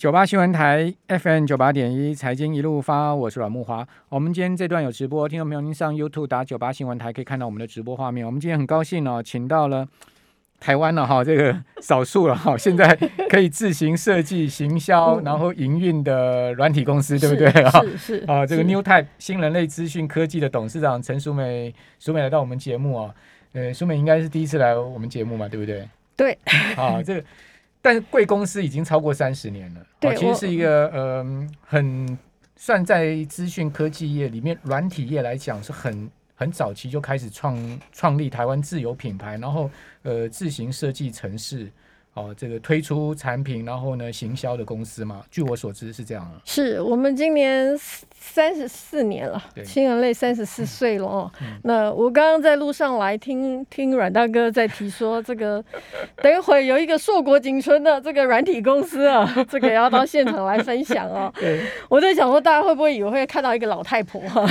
九八新闻台 FM 九八点一财经一路发，我是阮木华。我们今天这段有直播，听众朋友您上 YouTube 打九八新闻台可以看到我们的直播画面。我们今天很高兴哦，请到了台湾了哈，这个 少数了哈，现在 可以自行设计、行销，然后营运的软体公司，对不对啊？是是啊，这个 New Type 新人类资讯科技的董事长陈淑美，淑美来到我们节目啊。呃，淑美应该是第一次来我们节目嘛，对不对？对。啊，这个。但是贵公司已经超过三十年了，对，其实是一个呃很算在资讯科技业里面软体业来讲是很很早期就开始创创立台湾自有品牌，然后呃自行设计城市。哦，这个推出产品，然后呢，行销的公司嘛，据我所知是这样啊。是我们今年三十四年了，新人类三十四岁了哦。那我刚刚在路上来听听阮大哥在提说，这个 等一会有一个硕果仅存的这个软体公司啊，这个也要到现场来分享哦。我在想说，大家会不会以为会看到一个老太婆？哈，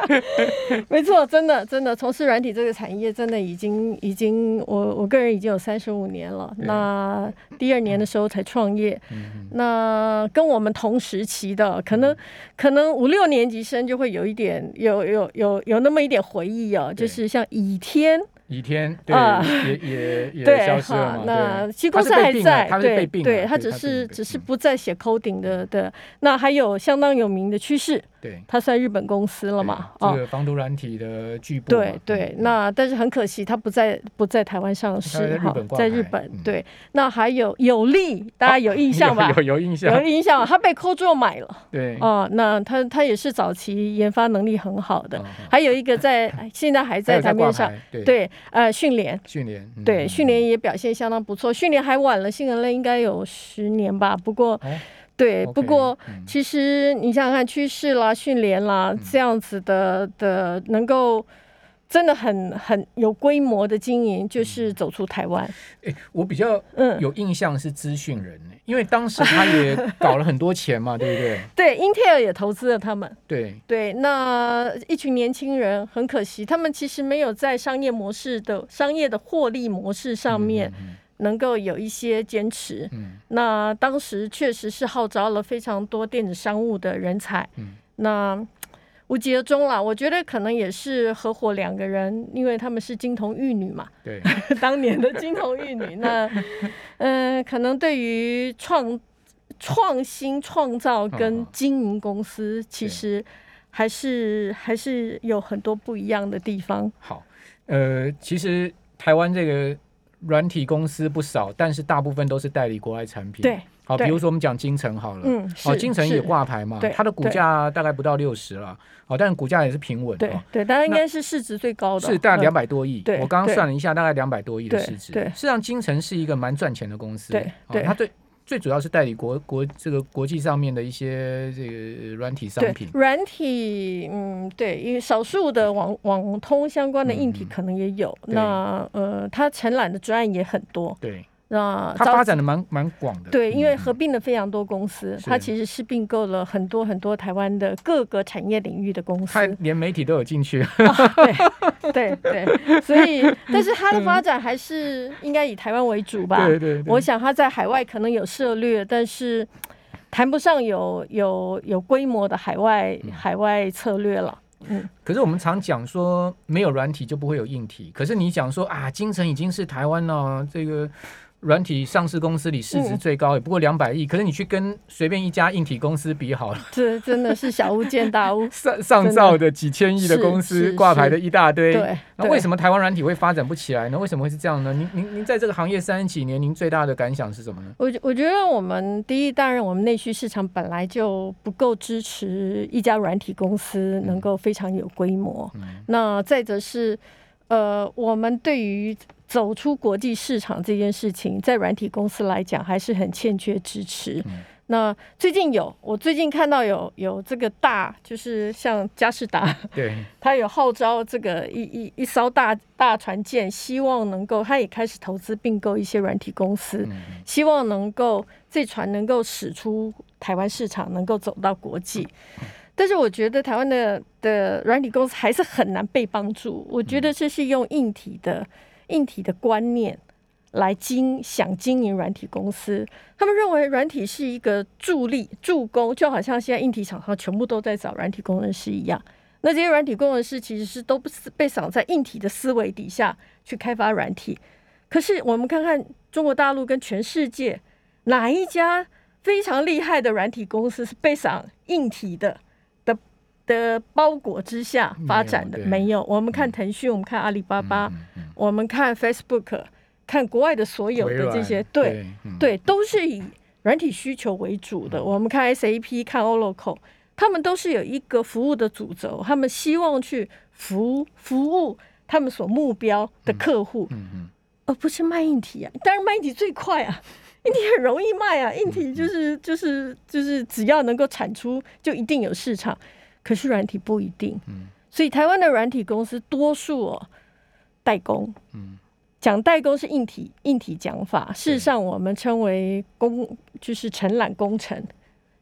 没错，真的真的从事软体这个产业，真的已经已经我我个人已经有三十五年了。那啊，第二年的时候才创业，那跟我们同时期的，可能可能五六年级生就会有一点，有有有有那么一点回忆哦，就是像倚天。倚天对也也也消失了嘛？那其实公司还在，对对，他只是只是不再写 coding 的的。那还有相当有名的趋势，对，它算日本公司了嘛？这个防毒软体的巨部。对对，那但是很可惜，它不在不在台湾上市哈，在日本。对，那还有有利，大家有印象吧？有有印象，有印象。它被 Cojo 买了。对哦，那它它也是早期研发能力很好的。还有一个在现在还在台面上，对。呃，训练，训练，对，训练也表现相当不错。训练还晚了，新人类应该有十年吧。不过，对，不过其实你想想看，趋势啦，训练啦，这样子的的能够。真的很很有规模的经营，就是走出台湾。哎，我比较嗯有印象是资讯人因为当时他也搞了很多钱嘛，对不对？对，Intel 也投资了他们。对对，那一群年轻人很可惜，他们其实没有在商业模式的商业的获利模式上面能够有一些坚持。嗯，那当时确实是号召了非常多电子商务的人才。嗯，那。无疾而终了，我觉得可能也是合伙两个人，因为他们是金童玉女嘛。对，当年的金童玉女，那嗯，可能对于创创新创造跟经营公司，其实还是还是有很多不一样的地方。好，呃，其实台湾这个软体公司不少，但是大部分都是代理国外产品。对。好，比如说我们讲金城好了，嗯，好，金城也挂牌嘛，它的股价大概不到六十了，好，但是股价也是平稳，对对，大概应该是市值最高的，是大概两百多亿，我刚刚算了一下，大概两百多亿的市值，对，事实上金城是一个蛮赚钱的公司，对对，它最最主要是代理国国这个国际上面的一些这个软体商品，软体，嗯，对，因为少数的网网通相关的硬体可能也有，那呃，它承揽的专案也很多，对。那它发展的蛮蛮广的，对，因为合并了非常多公司，它其实是并购了很多很多台湾的各个产业领域的公司，连媒体都有进去，对对对，所以但是它的发展还是应该以台湾为主吧？对对，我想它在海外可能有涉略，但是谈不上有有有规模的海外海外策略了。嗯，可是我们常讲说没有软体就不会有硬体，可是你讲说啊，京城已经是台湾了，这个。软体上市公司里市值最高也不过两百亿，可是你去跟随便一家硬体公司比好了，这真的是小巫见大巫。上上造的几千亿的公司挂牌的一大堆，那为什么台湾软体会发展不起来呢？为什么会是这样呢？您您您在这个行业三十几年，您最大的感想是什么呢？我我觉得我们第一，当然我们内需市场本来就不够支持一家软体公司能够非常有规模。那再者是，呃，我们对于走出国际市场这件事情，在软体公司来讲还是很欠缺支持。那最近有，我最近看到有有这个大，就是像嘉士达，对，他有号召这个一一一艘大大船舰，希望能够，他也开始投资并购一些软体公司，希望能够这船能够驶出台湾市场，能够走到国际。但是我觉得台湾的的软体公司还是很难被帮助。我觉得这是用硬体的。硬体的观念来经想经营软体公司，他们认为软体是一个助力助攻，就好像现在硬体厂商全部都在找软体工程师一样。那这些软体工程师其实是都不是被赏在硬体的思维底下去开发软体。可是我们看看中国大陆跟全世界哪一家非常厉害的软体公司是被赏硬体的的的包裹之下发展的？没有。我们看腾讯，我们看阿里巴巴，我们看 Facebook，看国外的所有的这些，对对，都是以软体需求为主的。我们看 SAP，看 Oracle。他们都是有一个服务的主轴，他们希望去服服务他们所目标的客户，而不是卖硬体啊。当然卖硬体最快啊，硬体很容易卖啊，硬体就是就是就是只要能够产出，就一定有市场。可是软体不一定，所以台湾的软体公司多数哦代工，讲代工是硬体硬体讲法，事实上我们称为工就是承揽工程。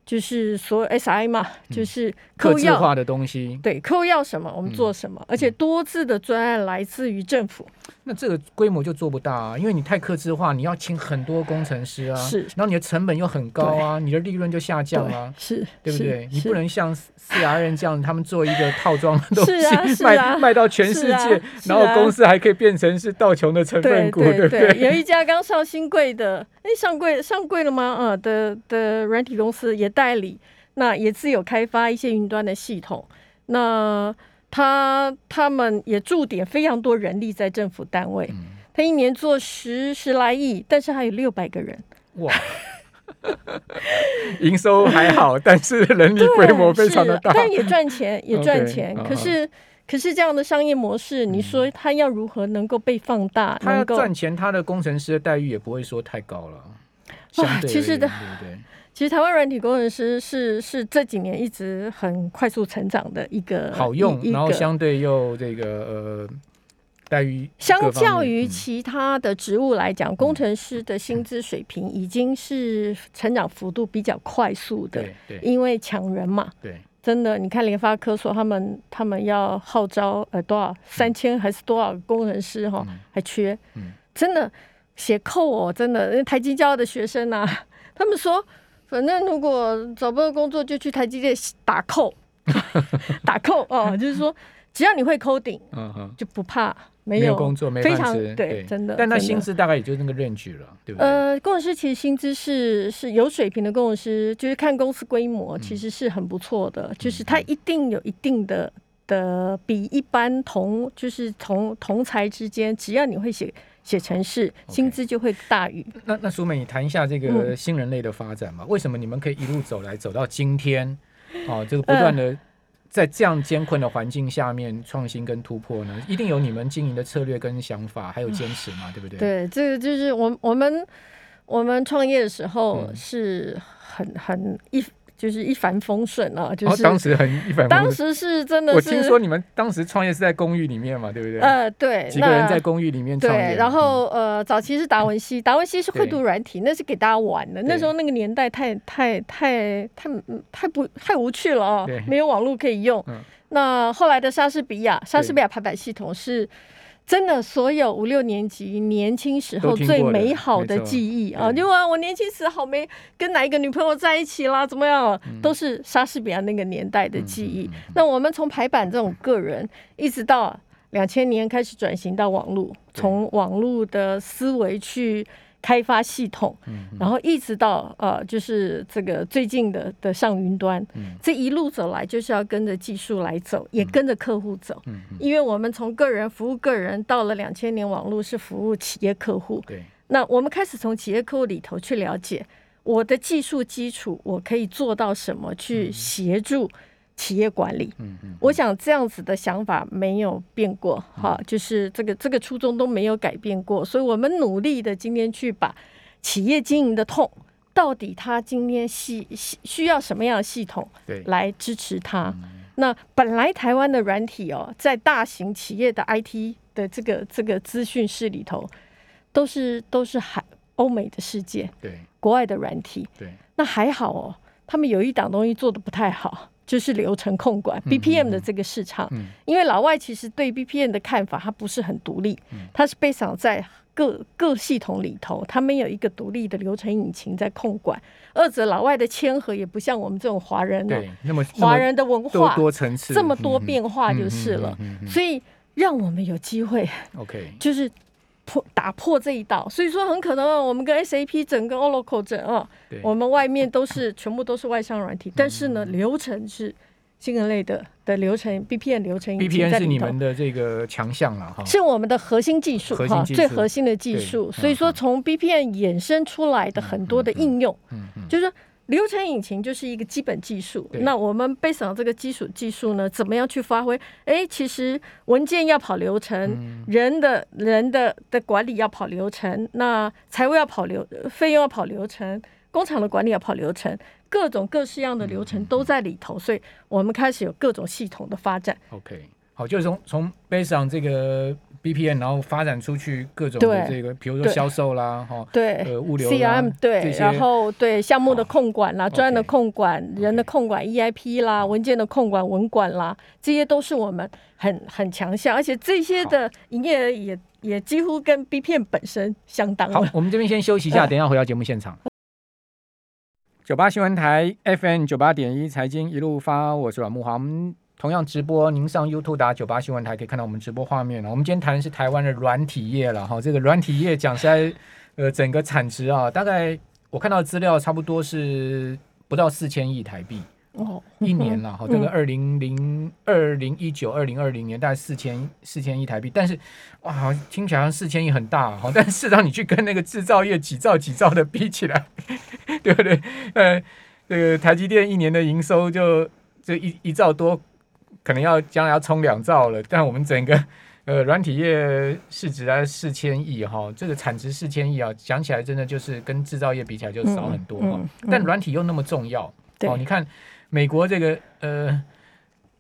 就是所有 SI 嘛，就是客制化的东西。对，客户要什么，我们做什么，而且多字的专案来自于政府。那这个规模就做不大啊，因为你太克制化，你要请很多工程师啊，是，然后你的成本又很高啊，你的利润就下降啊，是，对不对？你不能像 CRN 这样，他们做一个套装的东西，卖卖到全世界，然后公司还可以变成是道琼的成分股，对不对？有一家刚上新贵的，哎，上柜上柜了吗？啊的的软体公司也代理，那也自有开发一些云端的系统，那。他他们也驻点非常多人力在政府单位，他一年做十十来亿，但是还有六百个人。哇，营收还好，但是人力规模非常的大，但也赚钱，也赚钱。可是可是这样的商业模式，你说他要如何能够被放大？他要赚钱，他的工程师的待遇也不会说太高了。哇，其实的，对对？其实台湾软体工程师是是这几年一直很快速成长的一个好用，然后相对又这个呃待遇，相较于其他的职务来讲，工程师的薪资水平已经是成长幅度比较快速的，对，因为抢人嘛，对，真的，你看联发科说他们他们要号召呃多少三千还是多少工程师哈，还缺，嗯，真的写扣哦，真的，台积教的学生啊，他们说。反正如果找不到工作，就去台积电打扣，打扣哦，就是说只要你会扣顶，嗯哼，就不怕没有工作，非常对，真的。但他薪资大概也就那个 range 了，对不对？呃，工程师其实薪资是是有水平的工程师，就是看公司规模，其实是很不错的，就是他一定有一定的的比一般同就是同同才之间，只要你会写。写程式，薪资就会大于。那那淑美，你谈一下这个新人类的发展嘛？为什么你们可以一路走来走到今天？哦，这个不断的在这样艰困的环境下面创新跟突破呢？一定有你们经营的策略跟想法，还有坚持嘛？对不对？对，这个就是我我们我们创业的时候是很很一。就是一帆风顺啊，就是当时很一帆。当时是真的，我听说你们当时创业是在公寓里面嘛，对不对？呃，对，几个人在公寓里面创业。然后呃，早期是达文西，达文西是绘图软体，那是给大家玩的。那时候那个年代太太太太太不太无趣了啊，没有网络可以用。那后来的莎士比亚，莎士比亚排版系统是。真的，所有五六年级年轻时候最美好的记忆啊，就啊，我年轻时好没跟哪一个女朋友在一起啦，怎么样，都是莎士比亚那个年代的记忆。那我们从排版这种个人，一直到两千年开始转型到网络，从网络的思维去。开发系统，然后一直到呃，就是这个最近的的上云端，这一路走来就是要跟着技术来走，也跟着客户走。因为我们从个人服务个人，到了两千年网络是服务企业客户。对，那我们开始从企业客户里头去了解我的技术基础，我可以做到什么，去协助。企业管理，嗯嗯，我想这样子的想法没有变过，哈，就是这个这个初衷都没有改变过，所以我们努力的今天去把企业经营的痛，到底他今天系需需要什么样的系统，对，来支持他。那本来台湾的软体哦，在大型企业的 IT 的这个这个资讯室里头，都是都是海欧美的世界，对，国外的软体，对，那还好哦，他们有一档东西做的不太好。就是流程控管 BPM 的这个市场。因为老外其实对 BPM 的看法，它不是很独立，它是被绑在各各系统里头，它没有一个独立的流程引擎在控管。二者老外的签合也不像我们这种华人对那么华人的文化多层次这么多变化就是了，所以让我们有机会 OK 就是破打破这一道，所以说很可能我们跟 SAP 整个 Oracle 整啊，我们外面都是全部都是外商软体，但是呢流程是。新人类的的流程，BPN 流程，BPN 是你们的这个强项了哈，是我们的核心技术哈，最核心的技术。所以说，从 BPN 衍生出来的很多的应用，嗯嗯，就是说流程引擎就是一个基本技术。那我们背上这个基础技术呢，怎么样去发挥？哎，其实文件要跑流程，人的人的的管理要跑流程，那财务要跑流，费用要跑流程，工厂的管理要跑流程。各种各式样的流程都在里头，所以我们开始有各种系统的发展。OK，好，就是从从 base on 这个 BPN，然后发展出去各种的这个，比如说销售啦，哈，对，呃，物流，CM，对，然后对项目的控管啦，专业的控管，人的控管，EIP 啦，文件的控管，文管啦，这些都是我们很很强项，而且这些的营业额也也几乎跟 BPN 本身相当。好，我们这边先休息一下，等一下回到节目现场。九八新闻台 FM 九八点一财经一路发，我是阮木华。我们同样直播，您上 YouTube 打九八新闻台可以看到我们直播画面了。我们今天谈的是台湾的软体业了哈，这个软体业讲实在，呃，整个产值啊，大概我看到资料差不多是不到四千亿台币。哦，一年了哈，这个二零零二零一九二零二零年大概四千四千亿台币，但是哇，听起来像四千亿很大哈，但是让你去跟那个制造业几兆几兆的比起来，对不对？呃，这个台积电一年的营收就这一一兆多，可能要将来要冲两兆了，但我们整个 呃软体业市值在四千亿哈，这个产值四千亿啊，讲起来真的就是跟制造业比起来就少很多哈，但软体又那么重要哦，你看。美国这个呃，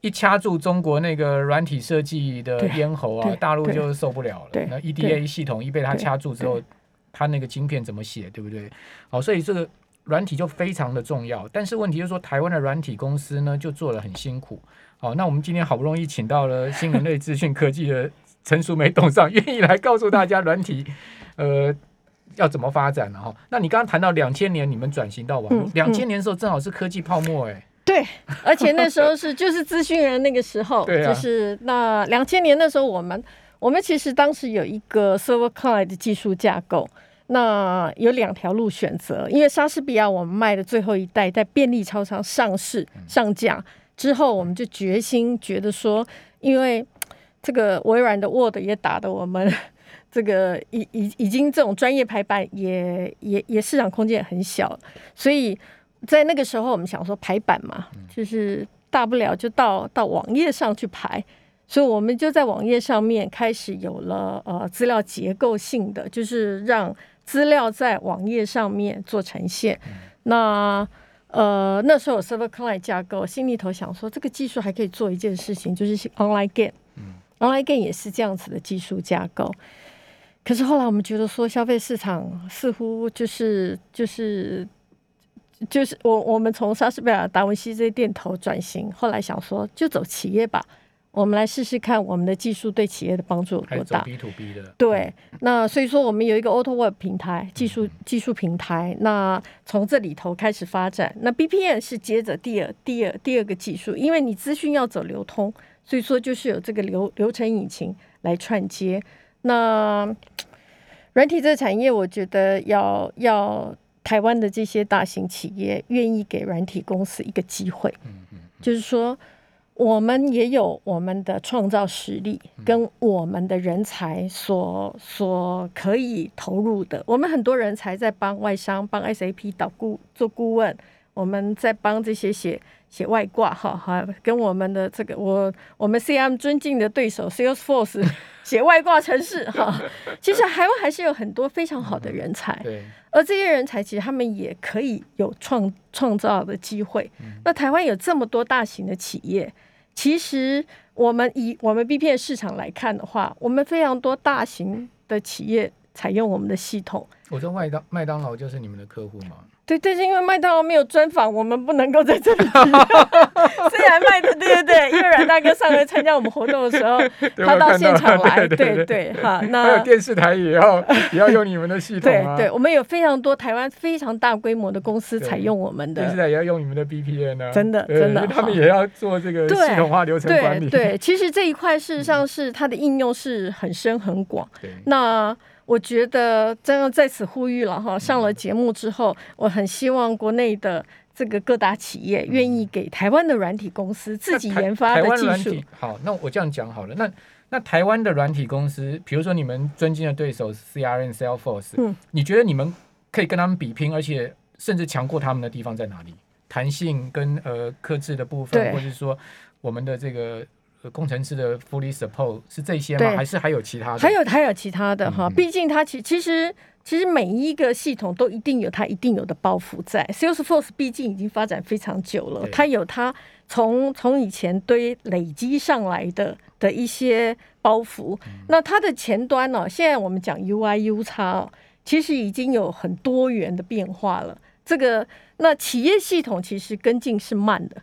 一掐住中国那个软体设计的咽喉啊，大陆就受不了了。那 EDA 系统一被它掐住之后，它那个晶片怎么写，对不对？好，所以这个软体就非常的重要。但是问题就是说，台湾的软体公司呢，就做的很辛苦。好，那我们今天好不容易请到了新人类资讯科技的陈淑梅董事长，愿意来告诉大家软体 呃要怎么发展了哈。那你刚刚谈到两千年你们转型到网络，两千年的时候正好是科技泡沫哎。对，而且那时候是就是资讯人那个时候，就是那两千年那时候，我们我们其实当时有一个 server client 的技术架构，那有两条路选择，因为莎士比亚我们卖的最后一代在便利超商上市上架之后，我们就决心觉得说，因为这个微软的 Word 也打的我们 这个已已已经这种专业排版也也也市场空间也很小，所以。在那个时候，我们想说排版嘛，就是大不了就到到网页上去排，所以我们就在网页上面开始有了呃资料结构性的，就是让资料在网页上面做呈现。那呃那时候有 server client 架构，心里头想说这个技术还可以做一件事情，就是 online game，online game 也是这样子的技术架构。可是后来我们觉得说消费市场似乎就是就是。就是我，我们从莎士比亚、达文西这些店头转型，后来想说就走企业吧，我们来试试看我们的技术对企业的帮助有多大。B to B 的。对，那所以说我们有一个 AutoWeb 平台，技术技术平台，那从这里头开始发展。那 BPN 是接着第二、第二、第二个技术，因为你资讯要走流通，所以说就是有这个流流程引擎来串接。那软体这个产业，我觉得要要。台湾的这些大型企业愿意给软体公司一个机会，就是说，我们也有我们的创造实力跟我们的人才所所可以投入的。我们很多人才在帮外商帮 SAP 导顾做顾问，我们在帮这些写写外挂哈哈，跟我们的这个我我们 CM 尊敬的对手 Salesforce 写外挂城市哈。其实台湾还是有很多非常好的人才。对。而这些人才其实他们也可以有创创造的机会。那台湾有这么多大型的企业，其实我们以我们 B P 的市场来看的话，我们非常多大型的企业采用我们的系统。我说麦当麦当劳就是你们的客户吗？对，但是因为麦当劳没有专访，我们不能够在这里。虽然麦的，对对对，因为阮大哥上回参加我们活动的时候，他到现场来，对对哈。那电视台也要 也要用你们的系统啊。对，对我们有非常多台湾非常大规模的公司采用我们的。电视台也要用你们的 BPN 呢。真的真的，他们也要做这个系统化流程管理。对，其实这一块事实上是它的应用是很深很广。那。我觉得真要在此呼吁了哈，上了节目之后，我很希望国内的这个各大企业愿意给台湾的软体公司自己研发的技术。好，那我这样讲好了，那那台湾的软体公司，比如说你们尊敬的对手 CRN Salesforce，嗯，你觉得你们可以跟他们比拼，而且甚至强过他们的地方在哪里？弹性跟呃克制的部分，或者是说我们的这个。工程师的 fully support 是这些吗？还是还有其他的？还有还有其他的哈，毕竟它其其实其实每一个系统都一定有它一定有的包袱在。Salesforce 毕竟已经发展非常久了，它有它从从以前堆累积上来的的一些包袱。那它的前端呢？现在我们讲 UI U 叉，其实已经有很多元的变化了。这个那企业系统其实跟进是慢的。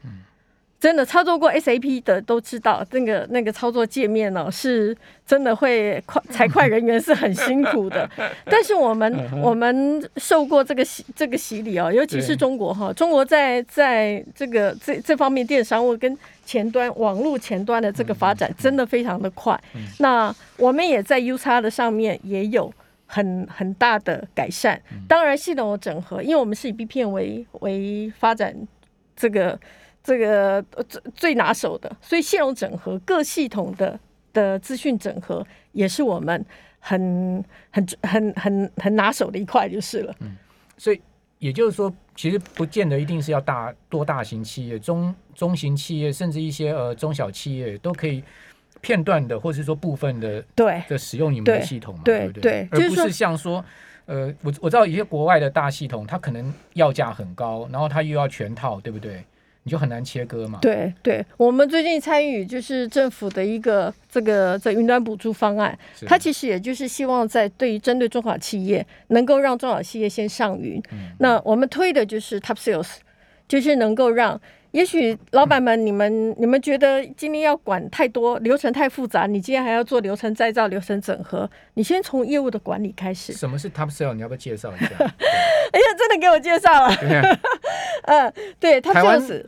真的操作过 SAP 的都知道，那个那个操作界面呢，是真的会快，财会人员是很辛苦的。但是我们我们受过这个洗这个洗礼哦，尤其是中国哈，中国在在这个这这方面电商务跟前端网络前端的这个发展真的非常的快。那我们也在 U 叉的上面也有很很大的改善。当然系统的整合，因为我们是以 B 片为为发展这个。这个最最拿手的，所以系统整合各系统的的资讯整合，也是我们很很很很很拿手的一块，就是了。嗯，所以也就是说，其实不见得一定是要大多大型企业，中中型企业，甚至一些呃中小企业都可以片段的，或者是说部分的对的使用你们的系统嘛，对不对？而不是像说呃，我我知道一些国外的大系统，它可能要价很高，然后它又要全套，对不对？你就很难切割嘛？对对，我们最近参与就是政府的一个这个在云端补助方案，它其实也就是希望在对于针对中小企业，能够让中小企业先上云。那我们推的就是 Top Sales，就是能够让，也许老板们你们你们觉得今天要管太多流程太复杂，你今天还要做流程再造、流程整合，你先从业务的管理开始。什么是 Top Sales？你要不要介绍一下？哎呀，真的给我介绍了。嗯，对，他就是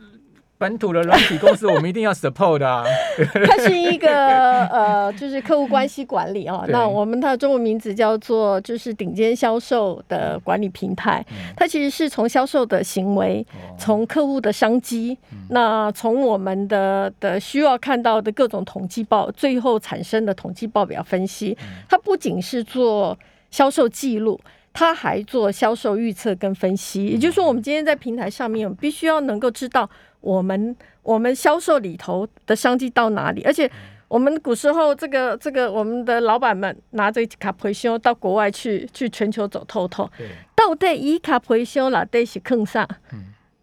本土的软体公司，我们一定要 support 啊。它是一个呃，就是客户关系管理哦。那我们它的中文名字叫做就是顶尖销售的管理平台。它其实是从销售的行为，从客户的商机，那从我们的的需要看到的各种统计报，最后产生的统计报表分析。它不仅是做销售记录。他还做销售预测跟分析，也就是说，我们今天在平台上面，我们必须要能够知道我们我们销售里头的商机到哪里，而且我们古时候这个这个我们的老板们拿着卡培修到国外去去全球走透透，到底以卡培修啦，得是坑上，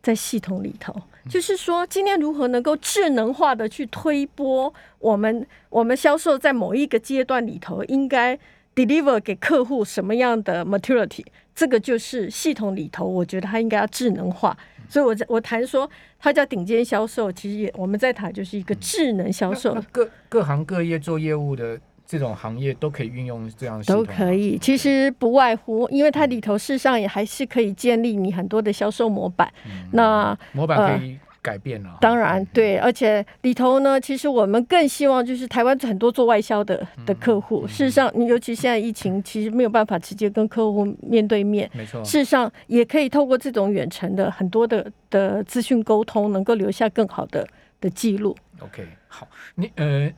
在系统里头，就是说今天如何能够智能化的去推波我们我们销售在某一个阶段里头应该。deliver 给客户什么样的 maturity，这个就是系统里头，我觉得它应该要智能化。所以，我在我谈说它叫顶尖销售，其实也我们在谈就是一个智能销售。各各行各业做业务的这种行业都可以运用这样都可以。其实不外乎，因为它里头事实上也还是可以建立你很多的销售模板。那模板可以。改变了，当然对，而且里头呢，其实我们更希望就是台湾很多做外销的的客户，事实上，你尤其现在疫情，其实没有办法直接跟客户面对面，没错，事实上也可以透过这种远程的很多的的资讯沟通，能够留下更好的的记录。OK，好，你呃，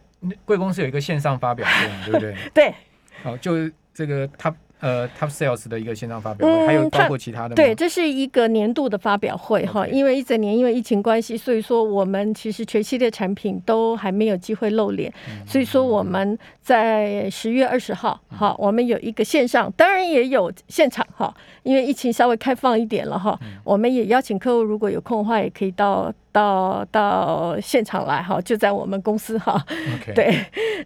贵公司有一个线上发表会，对不对？对，好，就这个他。呃，Top Sales 的一个线上发表会，还有包括其他的。对，这是一个年度的发表会哈，因为一整年因为疫情关系，所以说我们其实全系列产品都还没有机会露脸，所以说我们在十月二十号，哈，我们有一个线上，当然也有现场哈，因为疫情稍微开放一点了哈，我们也邀请客户如果有空的话，也可以到。到到现场来哈，就在我们公司哈。对，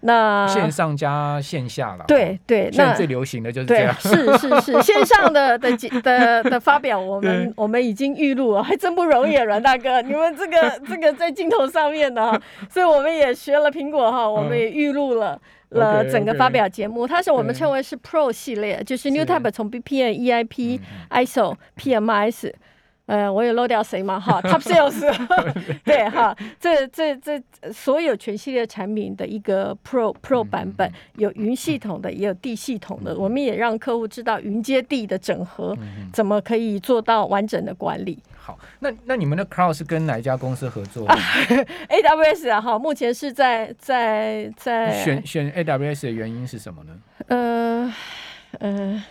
那线上加线下了。对对，现在最流行的就是这啊。是是是，线上的 的的的发表，我们我们已经预录了，还真不容易，阮大哥，你们这个这个在镜头上面的，所以我们也学了苹果哈，我们也预录了了整个发表节目，它是我们称为是 Pro 系列，就是 New Type 从 B P N、EIP、ISO、PMS。呃，我有漏掉谁嘛？哈，Top Sales，对哈，这这这所有全系列产品的一个 Pro Pro 版本，有云系统的，也有地系统的。我们也让客户知道云接地的整合，怎么可以做到完整的管理。好，那那你们的 Cloud 是跟哪一家公司合作？AWS 啊，哈，目前是在在在选选 AWS 的原因是什么呢？呃呃。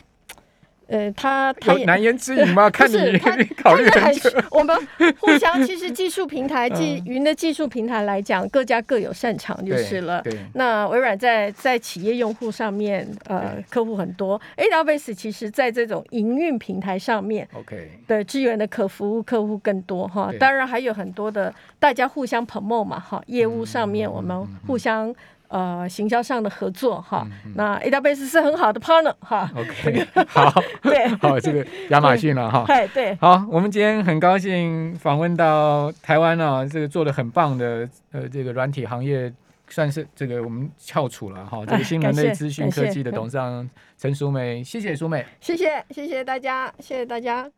呃，他他难言之隐吗？看 你考虑很久。我们 互相其实技术平台、技云的技术平台来讲，各家各有擅长就是了。那微软在在企业用户上面，呃，客户很多。AWS 其实在这种营运平台上面，OK 的支援的可服务客户更多哈。当然还有很多的大家互相 promote 嘛哈，业务上面我们互相。呃，行销上的合作哈，那 AWS 是很好的 partner 哈。OK，好，对，好，这个亚马逊了哈。对对。好，我们今天很高兴访问到台湾啊，这个做的很棒的呃，这个软体行业算是这个我们翘楚了哈。这个新人类资讯科技的董事长陈淑美，谢谢淑美，谢谢谢谢大家，谢谢大家。